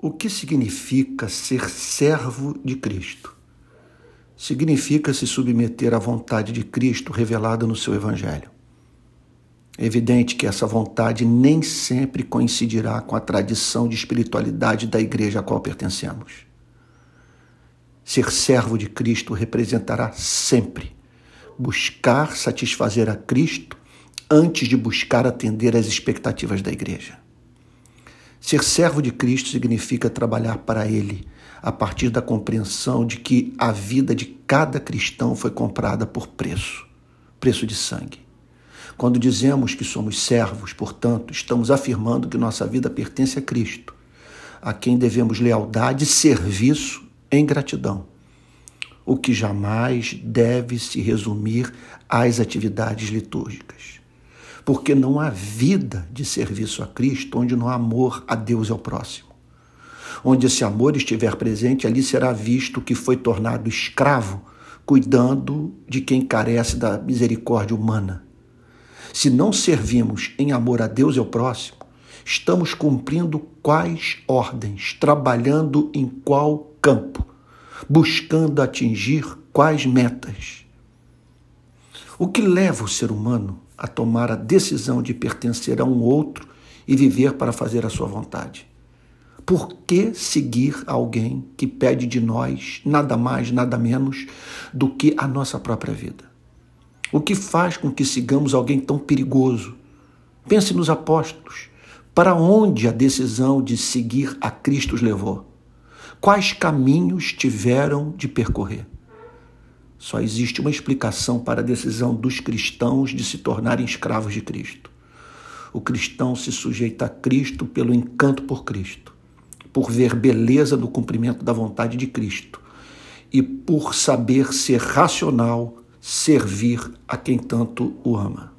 O que significa ser servo de Cristo? Significa se submeter à vontade de Cristo revelada no seu Evangelho. É evidente que essa vontade nem sempre coincidirá com a tradição de espiritualidade da igreja a qual pertencemos. Ser servo de Cristo representará sempre buscar satisfazer a Cristo antes de buscar atender às expectativas da igreja. Ser servo de Cristo significa trabalhar para Ele, a partir da compreensão de que a vida de cada cristão foi comprada por preço preço de sangue. Quando dizemos que somos servos, portanto, estamos afirmando que nossa vida pertence a Cristo, a quem devemos lealdade e serviço em gratidão, o que jamais deve se resumir às atividades litúrgicas porque não há vida de serviço a Cristo onde não há amor a Deus e ao próximo. Onde esse amor estiver presente, ali será visto que foi tornado escravo, cuidando de quem carece da misericórdia humana. Se não servimos em amor a Deus e ao próximo, estamos cumprindo quais ordens, trabalhando em qual campo, buscando atingir quais metas. O que leva o ser humano a tomar a decisão de pertencer a um outro e viver para fazer a sua vontade. Por que seguir alguém que pede de nós nada mais, nada menos do que a nossa própria vida? O que faz com que sigamos alguém tão perigoso? Pense nos apóstolos. Para onde a decisão de seguir a Cristo os levou? Quais caminhos tiveram de percorrer? Só existe uma explicação para a decisão dos cristãos de se tornarem escravos de Cristo. O cristão se sujeita a Cristo pelo encanto por Cristo, por ver beleza no cumprimento da vontade de Cristo e por saber ser racional, servir a quem tanto o ama.